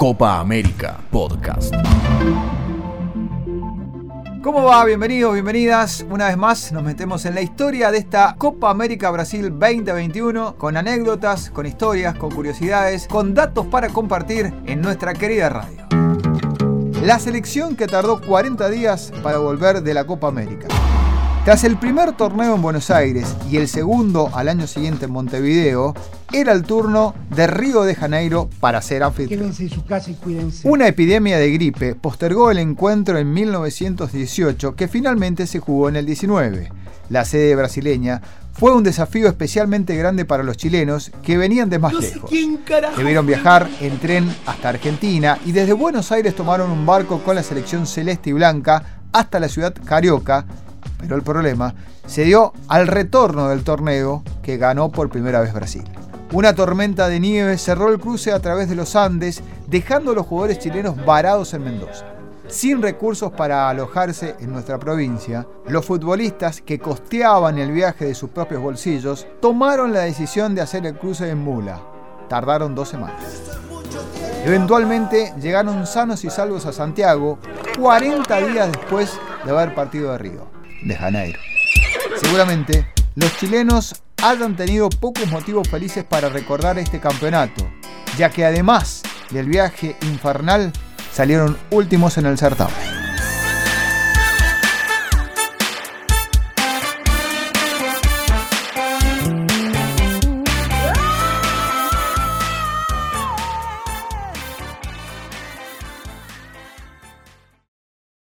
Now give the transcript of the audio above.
Copa América Podcast. ¿Cómo va? Bienvenidos, bienvenidas. Una vez más nos metemos en la historia de esta Copa América Brasil 2021 con anécdotas, con historias, con curiosidades, con datos para compartir en nuestra querida radio. La selección que tardó 40 días para volver de la Copa América. Tras el primer torneo en Buenos Aires y el segundo al año siguiente en Montevideo, era el turno de Río de Janeiro para ser anfitrión. Quédense en su casa y cuídense. Una epidemia de gripe postergó el encuentro en 1918 que finalmente se jugó en el 19. La sede brasileña fue un desafío especialmente grande para los chilenos que venían de más lejos. Debieron viajar en tren hasta Argentina y desde Buenos Aires tomaron un barco con la selección celeste y blanca hasta la ciudad carioca pero el problema se dio al retorno del torneo que ganó por primera vez Brasil. Una tormenta de nieve cerró el cruce a través de los Andes, dejando a los jugadores chilenos varados en Mendoza. Sin recursos para alojarse en nuestra provincia, los futbolistas que costeaban el viaje de sus propios bolsillos tomaron la decisión de hacer el cruce en mula. Tardaron dos semanas. Eventualmente llegaron sanos y salvos a Santiago 40 días después de haber partido de Río de Janeiro. Seguramente los chilenos hayan tenido pocos motivos felices para recordar este campeonato, ya que además del viaje infernal salieron últimos en el certamen.